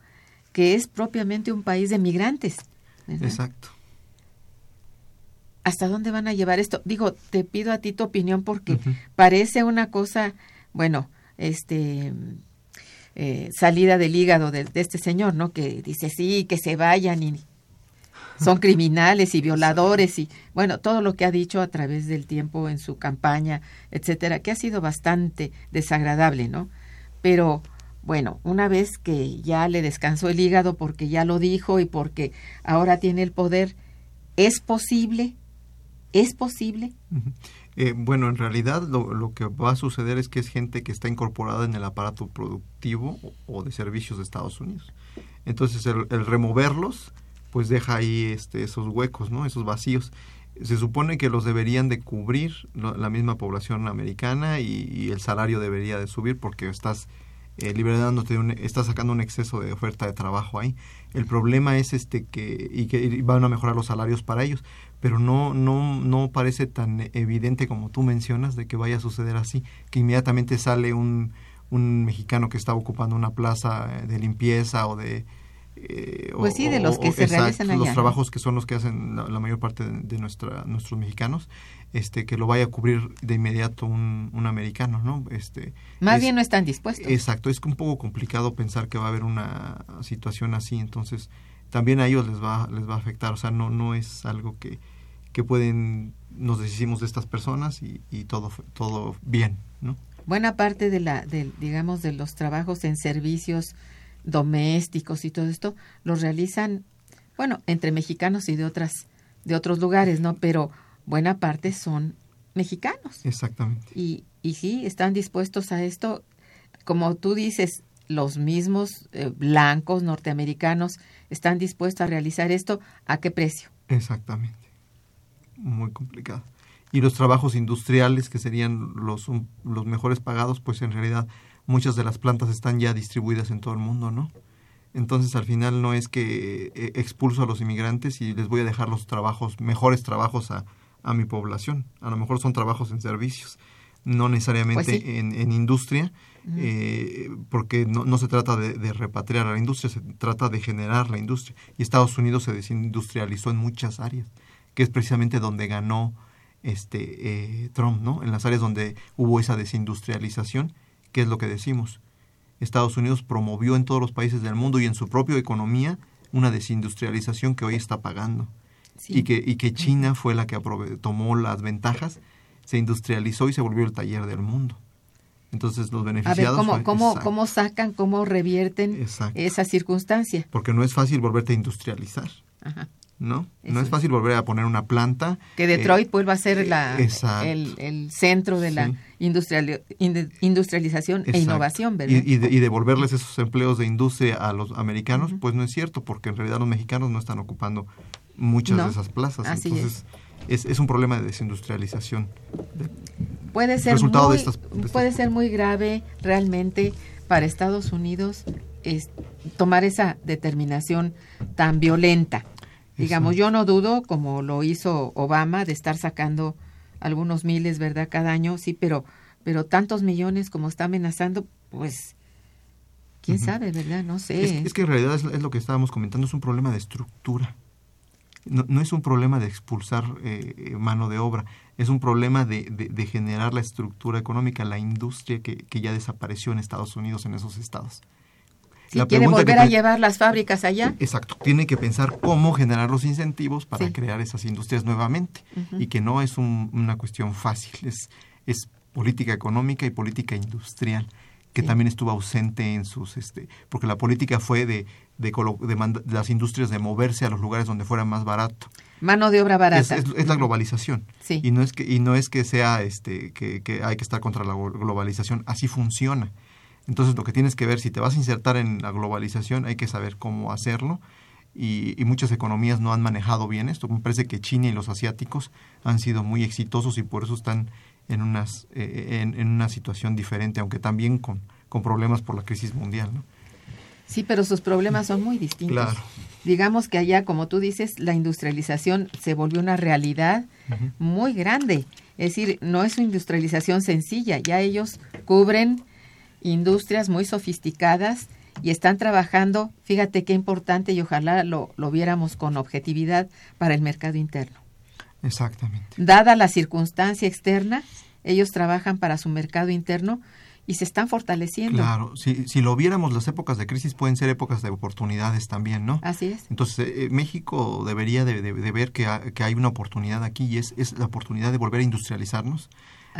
Que es propiamente un país de migrantes. Exacto. ¿Hasta dónde van a llevar esto? Digo, te pido a ti tu opinión porque parece una cosa, bueno, este, eh, salida del hígado de, este señor, ¿no? Que dice, sí, que se vayan y son criminales y violadores y, bueno, todo lo que ha dicho a través del tiempo en su campaña, etcétera, que ha sido bastante desagradable, ¿no? Pero, bueno, una vez que ya le descansó el hígado porque ya lo dijo y porque ahora tiene el poder, ¿es posible ¿Es posible? Eh, bueno, en realidad lo, que va a suceder es que es gente que está incorporada en el aparato productivo o, de servicios de Estados Unidos. Entonces, el, removerlos, pues deja ahí este, esos huecos, ¿no? Esos vacíos. Se supone que los deberían de cubrir la misma población americana y, el salario debería de subir porque estás eh, liberándote, un, estás sacando un exceso de oferta de trabajo ahí. El problema es este que y que van a mejorar los salarios para ellos, pero no, no, no parece tan evidente como tú mencionas de que vaya a suceder así, que inmediatamente sale un, un mexicano que está ocupando una plaza de limpieza o de... Eh, pues sí, de los que se realizan allá. Los trabajos que son los que hacen la, mayor parte de, nuestra, nuestros mexicanos, este, que lo vaya a cubrir de inmediato un, un americano, ¿no? Este, Más bien no están dispuestos. Exacto, es un poco complicado pensar que va a haber una situación así, entonces también a ellos les va, les va a afectar. O sea, no, no es algo que, que pueden, nos deshicimos de estas personas y, y todo, todo bien, ¿no? Buena parte de la, de, digamos, de los trabajos en servicios domésticos y todo esto los realizan, bueno, entre mexicanos y de otras, de otros lugares, ¿no? Pero buena parte son mexicanos. Exactamente. Y, y sí, están dispuestos a esto. Como tú dices, los mismos eh, blancos norteamericanos están dispuestos a realizar esto, ¿a qué precio? Exactamente. Muy complicado. Y los trabajos industriales, que serían los, los mejores pagados, pues en realidad muchas de las plantas están ya distribuidas en todo el mundo, ¿no? Entonces al final no es que eh, expulso a los inmigrantes y les voy a dejar los trabajos, mejores trabajos a, a mi población. A lo mejor son trabajos en servicios, no necesariamente pues en, en, industria, eh, porque no, no, se trata de, repatriar a la industria, se trata de generar la industria. Y Estados Unidos se desindustrializó en muchas áreas, que es precisamente donde ganó este eh, Trump, ¿no? En las áreas donde hubo esa desindustrialización, ¿qué es lo que decimos? Estados Unidos promovió en todos los países del mundo y en su propia economía una desindustrialización que hoy está pagando. Y, que, y que China fue la que tomó las ventajas, se industrializó y se volvió el taller del mundo. Entonces los A ver, beneficiados... ¿cómo, cómo, cómo sacan, cómo revierten Exacto. esa circunstancia? Porque no es fácil volverte a industrializar, Ajá. ¿No? Eso no es fácil volver a poner una planta. Que eh, Detroit vuelva a ser la, exacto. el, el centro de la Sí. inde- industrialización e innovación, ¿verdad? Y, y, de- y devolverles esos empleos de industria a los americanos, pues no es cierto, porque en realidad los mexicanos no están ocupando muchas No, de esas plazas. así Entonces, es. Es, un problema de desindustrialización. De- puede ser muy, de estas- de estas- puede ser muy grave realmente para Estados Unidos es tomar esa determinación tan violenta. Digamos, yo no dudo, como lo hizo Obama, de estar sacando algunos miles, ¿verdad? Cada año, sí, pero, pero tantos millones como está amenazando, pues, quién sabe, ¿verdad? No sé. Es, es que en realidad es, es lo que estábamos comentando, es un problema de estructura. No, no es un problema de expulsar eh, mano de obra, es un problema de, de- de generar la estructura económica, la industria que, que ya desapareció en Estados Unidos, en esos estados. Si la quiere que volver a llevar las fábricas allá, Exacto, tiene que pensar cómo generar los incentivos para Sí. crear esas industrias nuevamente y que no es un- una cuestión fácil, es, es política económica y política industrial que Sí. también estuvo ausente en sus, este, porque la política fue de, de, de manda- de las industrias de moverse a los lugares donde fuera más barato. mano de obra barata. es- es la globalización Sí. y no es que y no es que sea este que, que hay que estar contra la glo- globalización, así funciona. Entonces lo que tienes que ver si te vas a insertar en la globalización hay que saber cómo hacerlo y, y muchas economías no han manejado bien esto. Me parece que China y los asiáticos han sido muy exitosos y por eso están en unas eh, en, en una situación diferente, aunque también con, con problemas por la crisis mundial. ¿no? Sí, pero sus problemas son muy distintos. Claro. Digamos que allá, como tú dices, la industrialización se volvió una realidad muy grande. Es decir, no es una industrialización sencilla. Ya ellos cubren industrias muy sofisticadas y están trabajando, fíjate qué importante y ojalá lo, lo viéramos con objetividad para el mercado interno. Exactamente. Dada la circunstancia externa, ellos trabajan para su mercado interno y se están fortaleciendo. Claro, si, si lo viéramos, las épocas de crisis pueden ser épocas de oportunidades también, ¿no? Así es. Entonces, eh, México debería de, de- de ver que, ha- que hay una oportunidad aquí y es, es la oportunidad de volver a industrializarnos,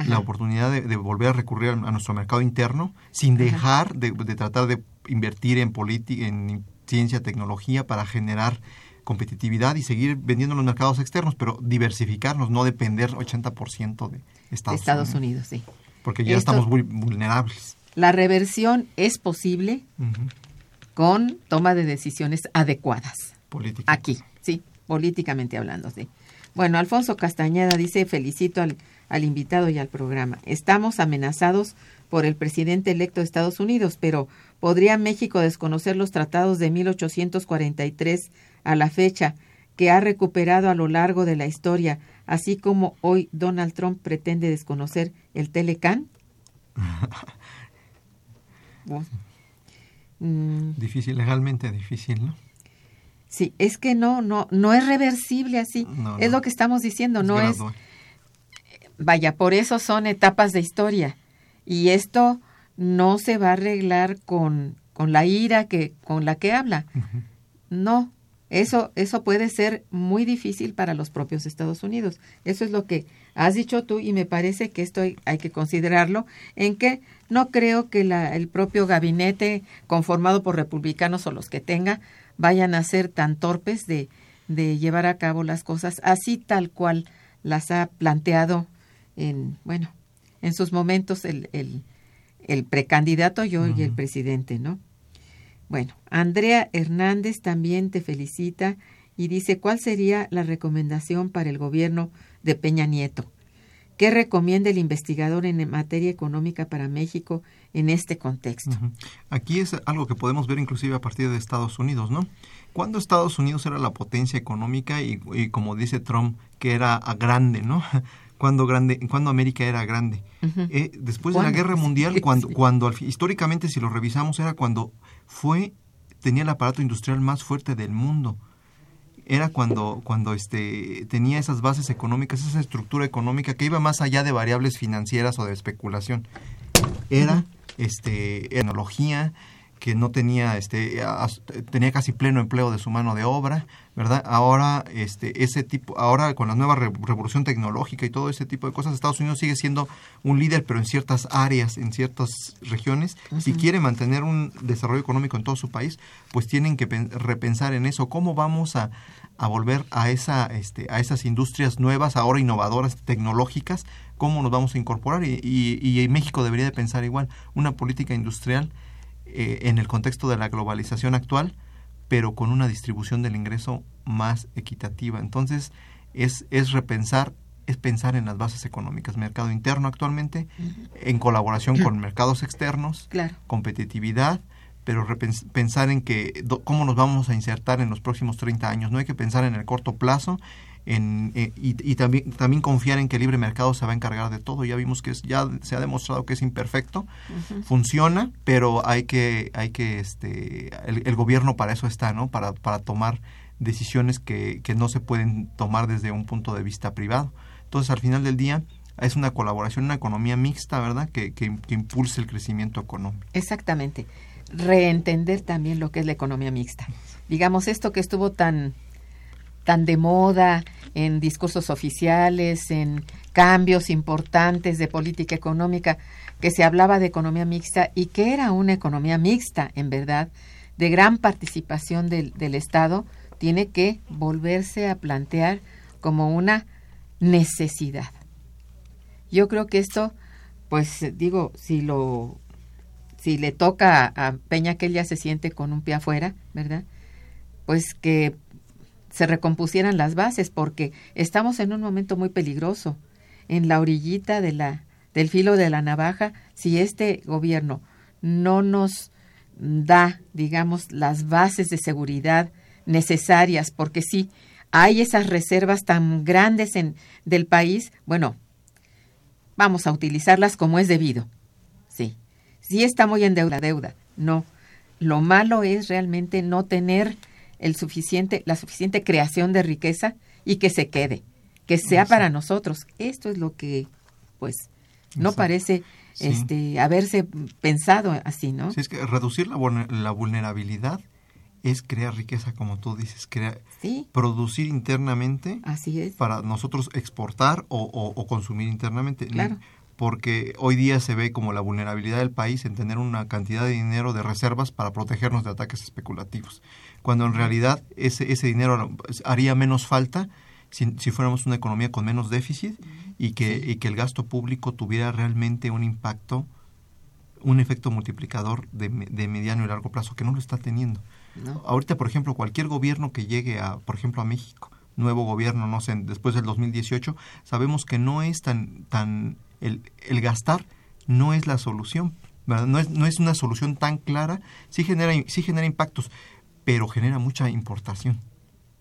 Ajá. la oportunidad de, de volver a recurrir a, nuestro mercado interno sin dejar de, de tratar de invertir en, politi- en ciencia, tecnología para generar competitividad y seguir vendiendo en los mercados externos, pero diversificarnos, no depender 80% de de Estados, Estados Unidos, Unidos, sí. Porque ya Esto- estamos muy vulnerables. La reversión es posible con toma de decisiones adecuadas. Política. Aquí, sí, políticamente hablando, sí. Bueno, Alfonso Castañeda dice, felicito al, al invitado y al programa. Estamos amenazados por el presidente electo de Estados Unidos, pero ¿podría México desconocer los tratados de 1843 a la fecha que ha recuperado a lo largo de la historia, así como hoy Donald Trump pretende desconocer el Telecán? Bueno, mm, Difícil, legalmente difícil, ¿no? Sí, es que no, no, no es reversible así. No, es no. lo que estamos diciendo, no es, vaya, por eso son etapas de historia. Y esto no se va a arreglar con, con la ira que, con la que habla. No, eso, eso puede ser muy difícil para los propios Estados Unidos. Eso es lo que has dicho tú y me parece que esto hay, hay que considerarlo, en que no creo que la, el propio gabinete conformado por republicanos o los que tenga vayan a ser tan torpes de, de llevar a cabo las cosas así tal cual las ha planteado en, bueno, en sus momentos el, el, el precandidato yo y el presidente, ¿no? Bueno, Andrea Hernández también te felicita y dice, ¿cuál sería la recomendación para el gobierno de Peña Nieto? ¿Qué recomienda el investigador en materia económica para México en este contexto? Aquí es algo que podemos ver inclusive a partir de Estados Unidos, ¿no? Cuando Estados Unidos era la potencia económica y, y como dice Trump, que era grande, ¿no? Cuando grande, cuando América era grande. Eh, después de la guerra mundial, cuando, cuando históricamente si lo revisamos era cuando fue tenía el aparato industrial más fuerte del mundo. Era cuando cuando este tenía esas bases económicas, esa estructura económica que iba más allá de variables financieras o de especulación. Era este tecnología que no tenía este tenía casi pleno empleo de su mano de obra verdad ahora este ese tipo ahora con la nueva revolución tecnológica y todo ese tipo de cosas Estados Unidos sigue siendo un líder pero en ciertas áreas en ciertas regiones si quiere mantener un desarrollo económico en todo su país pues tienen que repensar en eso. Cómo vamos a, a volver a esa este a esas industrias nuevas ahora innovadoras tecnológicas cómo nos vamos a incorporar y, y, y México debería de pensar igual una política industrial eh, en el contexto de la globalización actual, pero con una distribución del ingreso más equitativa. Entonces, es, es repensar, es pensar en las bases económicas, mercado interno actualmente, en colaboración con mercados externos, competitividad, pero pensar en que cómo nos vamos a insertar en los próximos 30 años. No hay que pensar en el corto plazo eh, y, también, también confiar en que el libre mercado se va a encargar de todo. Ya vimos que ya se ha demostrado que es imperfecto, funciona, pero hay que, hay que este, el, gobierno para eso está, ¿no? Para, para tomar decisiones que, que no se pueden tomar desde un punto de vista privado. Entonces, al final del día, es una colaboración, una economía mixta, ¿verdad?, que, que, que, impulse el crecimiento económico. Exactamente. Reentender también lo que es la economía mixta. Digamos, esto que estuvo tan tan de moda en discursos oficiales, en cambios importantes de política económica, que se hablaba de economía mixta y que era una economía mixta, en verdad, de gran participación del, Estado, tiene que volverse a plantear como una necesidad. Yo creo que esto, pues digo, si lo si le toca a Peña que él ya se siente con un pie afuera, ¿verdad? Pues que se recompusieran las bases, porque estamos en un momento muy peligroso, en la orillita de la, del filo de la navaja, si este gobierno no nos da, digamos, las bases de seguridad necesarias, porque si hay esas reservas tan grandes en, del país, bueno, vamos a utilizarlas como es debido. Sí, sí está muy en deuda, deuda. No, lo malo es realmente no tener el suficiente, la suficiente creación de riqueza y que se quede, que sea para nosotros. Esto es lo que, pues, no parece este haberse pensado así, ¿no? Sí, es que reducir la, la vulnerabilidad es crear riqueza, como tú dices, crear, producir internamente así es. para nosotros exportar o, o consumir internamente. Claro porque hoy día se ve como la vulnerabilidad del país en tener una cantidad de dinero de reservas para protegernos de ataques especulativos, cuando en realidad ese, ese dinero haría menos falta si, si fuéramos una economía con menos déficit y que, y que el gasto público tuviera realmente un impacto, un efecto multiplicador de, de mediano y largo plazo, que no lo está teniendo. Ahorita, por ejemplo, cualquier gobierno que llegue, a, por ejemplo, a México, nuevo gobierno, no sé, después del 2018, sabemos que no es tan, tan el, el gastar no es la solución, No es, no es una solución tan clara, sí genera, sí genera impactos, pero genera mucha importación.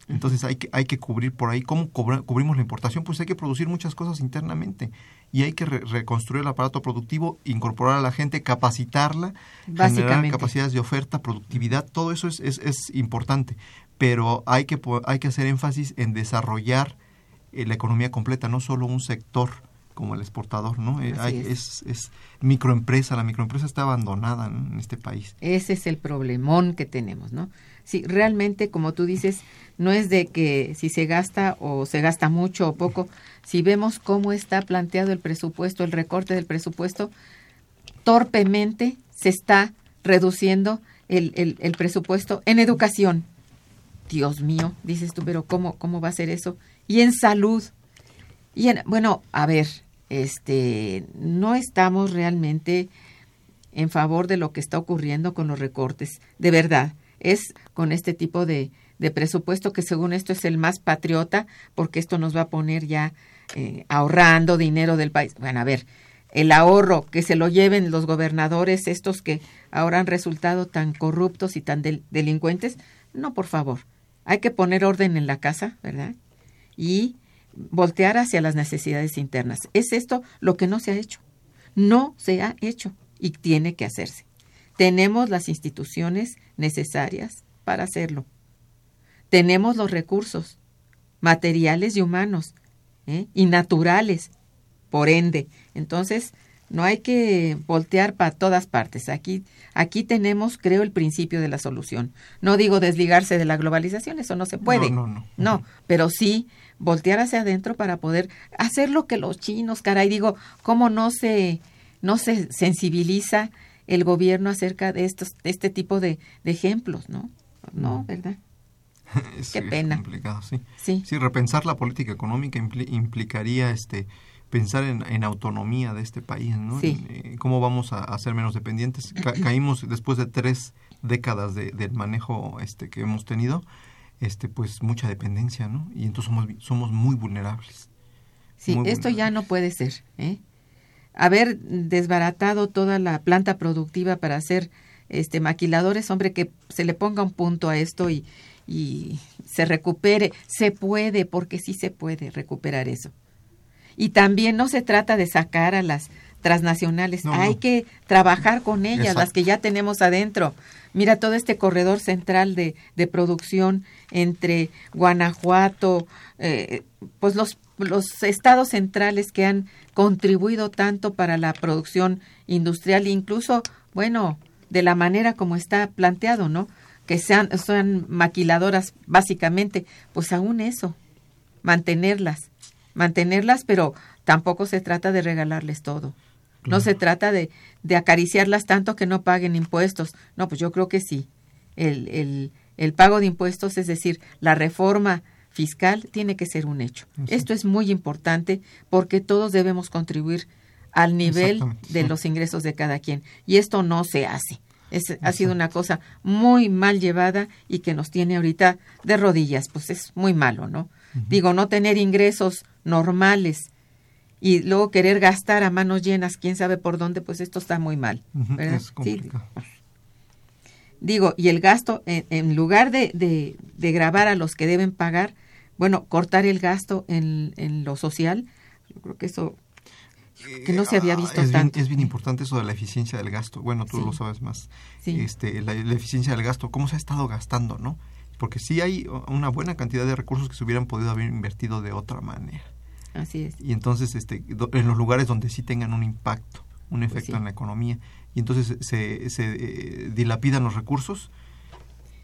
Entonces hay que, hay que cubrir por ahí. ¿Cómo cubrimos la importación? Pues hay que producir muchas cosas internamente y hay que reconstruir el aparato productivo, incorporar a la gente, capacitarla, generar capacidades de oferta, productividad, todo eso es, es, es importante. Pero hay que, hay que hacer énfasis en desarrollar eh, la economía completa, no solo un sector como el exportador, ¿no? Eh, es. Es, microempresa, la microempresa está abandonada en este país. Ese es el problemón que tenemos, ¿no? Sí, realmente, como tú dices, no es de que si se gasta o se gasta mucho o poco, si vemos cómo está planteado el presupuesto, el recorte del presupuesto, torpemente se está reduciendo el, el, el presupuesto en educación. Dios mío, dices tú, pero ¿cómo, cómo va a ser eso? Y en salud. Y en, bueno, a ver, este, no estamos realmente en favor de lo que está ocurriendo con los recortes. De verdad, es con este tipo de, de presupuesto que según esto es el más patriota, porque esto nos va a poner ya eh, ahorrando dinero del país. Bueno, a ver, el ahorro que se lo lleven los gobernadores, estos que ahora han resultado tan corruptos y tan delincuentes, no, por favor. Hay que poner orden en la casa, ¿verdad? Y voltear hacia las necesidades internas. Es esto lo que no se ha hecho. No se ha hecho y tiene que hacerse. Tenemos las instituciones necesarias para hacerlo. Tenemos los recursos materiales y humanos ¿eh? y naturales, por ende. Entonces, no hay que voltear para todas partes. Aquí, aquí tenemos, creo, el principio de la solución. No digo desligarse de la globalización, eso no se puede. No, no, no. No, pero sí voltear hacia adentro para poder hacer lo que los chinos, caray, digo, cómo no se, no se sensibiliza el gobierno acerca de estos, este tipo de, de ejemplos, ¿no? No, ¿verdad? Es- Qué es pena. complicado, sí. Sí. Sí, repensar la política económica impli- implicaría este pensar en, en autonomía de este país, ¿no? Sí. En, eh, cómo vamos a, a ser menos dependientes. Ca- caímos después de tres décadas de, del manejo este que hemos tenido, este pues mucha dependencia, ¿no? Y entonces somos somos muy vulnerables. Sí, Muy esto ya no puede ser. ¿eh? Haber desbaratado toda la planta productiva para hacer este maquiladores, hombre, que se le ponga un punto a esto y, y se recupere. Se puede, porque sí se puede recuperar eso. Y también no se trata de sacar a las transnacionales, No, hay no. que trabajar con ellas, las que ya tenemos adentro. Mira todo este corredor central de, de producción entre Guanajuato, eh, pues los, los estados centrales que han contribuido tanto para la producción industrial, incluso, bueno, de la manera como está planteado, ¿no? Que sean, sean maquiladoras básicamente, pues aún eso, mantenerlas, mantenerlas, pero tampoco se trata de regalarles todo. No se trata de, de acariciarlas tanto que no paguen impuestos. No, pues yo creo que sí. El, el, el pago de impuestos, es decir, la reforma fiscal, tiene que ser un hecho. Exacto. Esto es muy importante porque todos debemos contribuir al nivel de sí. los ingresos de cada quien. Y esto no se hace. Es, ha sido una cosa muy mal llevada y que nos tiene ahorita de rodillas. Pues es muy malo, ¿no? Digo, no tener ingresos normales y luego querer gastar a manos llenas, quién sabe por dónde, pues esto está muy mal. ¿verdad? Es Sí, complicado. digo, y el gasto, en, en lugar de, de, de grabar a los que deben pagar, bueno, cortar el gasto en, en lo social, yo creo que eso, que no se había Ah, visto es bien- tanto. es bien importante eso de la eficiencia del gasto. Bueno, tú Sí. lo sabes más. Sí. Este, la, la eficiencia del gasto, cómo se ha estado gastando, ¿no? Porque sí hay una buena cantidad de recursos que se hubieran podido haber invertido de otra manera. así es. Y entonces, este, en los lugares donde sí tengan un impacto, un Pues efecto sí. en la economía. Y entonces se, se eh, dilapidan los recursos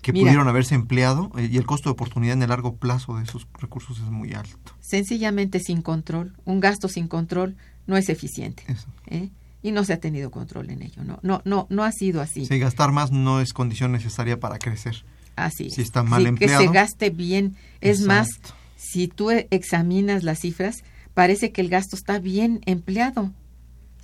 que Mira. pudieron haberse empleado eh, y el costo de oportunidad en el largo plazo de esos recursos es muy alto. Sencillamente sin control, un gasto sin control no es eficiente. Eso. ¿eh? Y no se ha tenido control en ello, no, no, no, no ha sido así. Sí, gastar más no es condición necesaria para crecer. Así Si es. está mal Sí, empleado. Que se gaste bien. Es más, si tú e- examinas las cifras, parece que el gasto está bien empleado.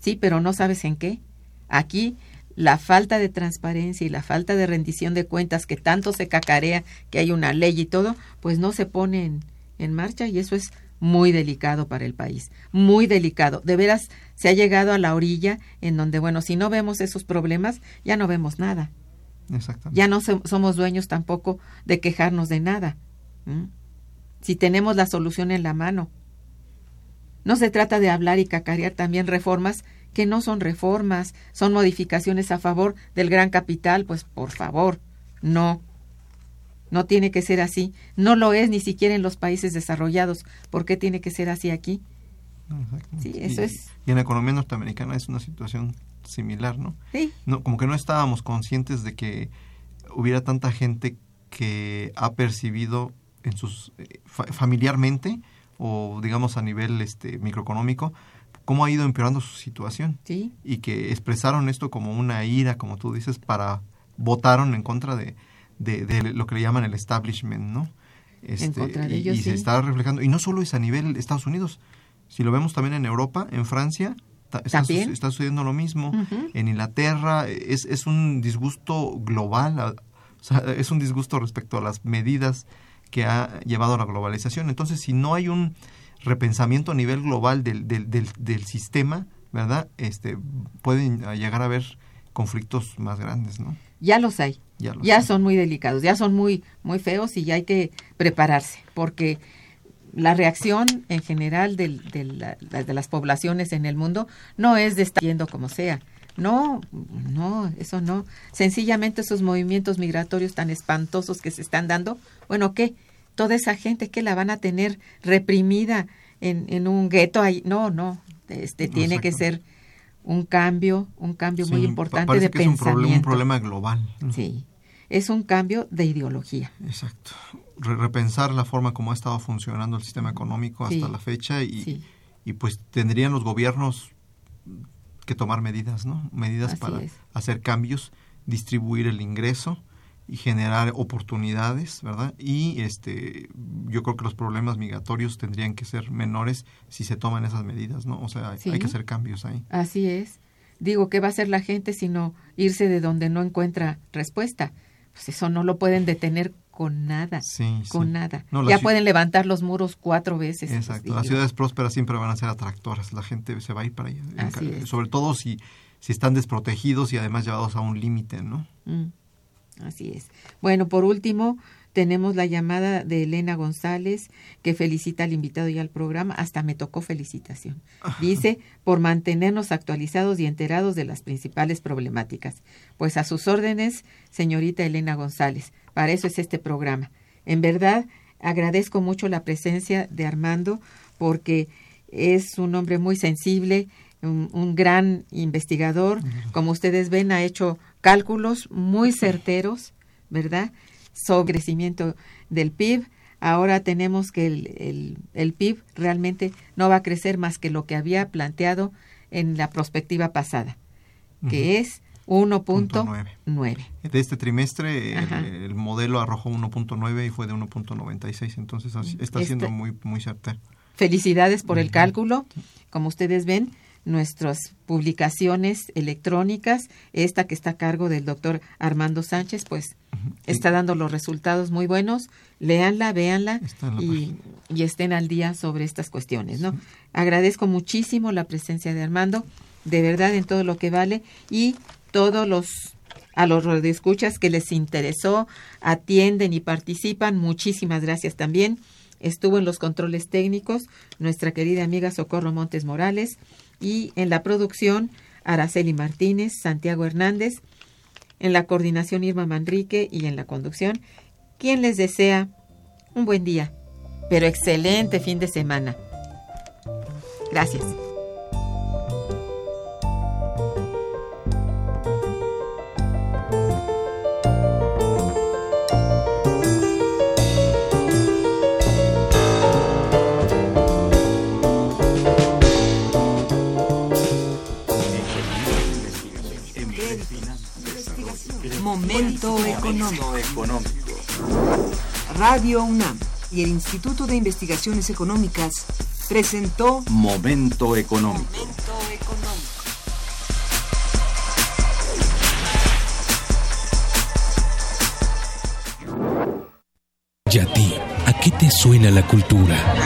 Sí, pero no sabes en qué. Aquí la falta de transparencia y la falta de rendición de cuentas que tanto se cacarea que hay una ley y todo, pues no se pone en, en marcha y eso es muy delicado para el país, muy delicado. De veras se ha llegado a la orilla en donde, bueno, si no vemos esos problemas, ya no vemos nada Exactamente. ya no so- somos dueños tampoco de quejarnos de nada. Si tenemos la solución en la mano. No se trata de hablar y cacarear también reformas que no son reformas, son modificaciones a favor del gran capital, pues por favor, no. No tiene que ser así. No lo es ni siquiera en los países desarrollados. ¿Por qué tiene que ser así aquí? Sí, eso y, es- y en la economía norteamericana es una situación similar, ¿no? Sí, no, como que no estábamos conscientes de que hubiera tanta gente que ha percibido en sus eh, fa- familiarmente o digamos a nivel este microeconómico cómo ha ido empeorando su situación. Sí, y que expresaron esto como una ira como tú dices para votaron en contra de, de, de lo que le llaman el establishment no Este, contra de y, ellos, y se sí. está reflejando y no solo es a nivel Estados Unidos si lo vemos también en Europa en Francia está, está sucediendo lo mismo. En Inglaterra es, es un disgusto global, o sea, es un disgusto respecto a las medidas que ha llevado a la globalización. Entonces, si no hay un repensamiento a nivel global del, del, del, del sistema, ¿verdad? Este, pueden llegar a haber conflictos más grandes, ¿no? ya los hay. Ya, son muy delicados, ya son muy, muy feos y ya hay que prepararse, porque la reacción en general del- de, la- de las poblaciones en el mundo no es de estar yendo como sea. No, no, eso no. Sencillamente esos movimientos migratorios tan espantosos que se están dando, bueno, ¿qué? Toda esa gente que la van a tener reprimida en, en un gueto ahí. No, no, este tiene que ser un cambio, un cambio muy importante de que es un, pensamiento. problema, un problema global. ¿no? Sí, es un cambio de ideología. Exacto. Re- repensar la forma como ha estado funcionando el sistema económico hasta Sí. la fecha y, Sí. y pues tendrían los gobiernos que tomar medidas, ¿no? Medidas Así para es. hacer cambios, distribuir el ingreso y generar oportunidades, ¿verdad? Y este yo creo que los problemas migratorios tendrían que ser menores si se toman esas medidas, ¿no? O sea, Sí. hay que hacer cambios ahí. Así es. Digo, ¿qué va a hacer la gente sino irse de donde no encuentra respuesta? Pues eso no lo pueden detener con nada, Sí, con sí. nada. No, ya pueden levantar los muros cuatro veces. Exacto. Las ciudades prósperas siempre van a ser atractoras. La gente se va a ir para allá. Así Enca- es. Sobre todo si, si están desprotegidos y además llevados a un límite, ¿no? Mm, así es. Bueno, por último, tenemos la llamada de Elena González, que felicita al invitado y al programa. Hasta me tocó felicitación. Dice, por mantenernos actualizados y enterados de las principales problemáticas. Pues a sus órdenes, señorita Elena González. Para eso es este programa. En verdad, agradezco mucho la presencia de Armando, porque es un hombre muy sensible, un, un gran investigador. Como ustedes ven, ha hecho cálculos muy certeros, ¿verdad? Sobre el crecimiento del PIB. Ahora tenemos que el, el- el PIB realmente no va a crecer más que lo que había planteado en la prospectiva pasada, que es 1.9. De este trimestre el, modelo arrojó 1.9 y fue de 1.96, entonces así- está Este- siendo muy muy certero. Felicidades por el cálculo. Como ustedes ven, nuestras publicaciones electrónicas, esta que está a cargo del doctor Armando Sánchez, pues está dando los resultados muy buenos. Léanla, véanla y estén al día sobre estas cuestiones, ¿no? Agradezco muchísimo la presencia de Armando, de verdad en todo lo que vale. Y todos los a los radioescuchas que les interesó, atienden y participan, muchísimas gracias también. Estuvo en los controles técnicos nuestra querida amiga Socorro Montes Morales y en la producción Araceli Martínez, Santiago Hernández, en la coordinación Irma Manrique y en la conducción, quien les desea un buen día, pero excelente fin de semana. Gracias. Momento económico. económico. Radio UNAM y el Instituto de Investigaciones Económicas presentó Momento económico. Momento económico. ¿Y a ti? ¿A qué te suena la cultura?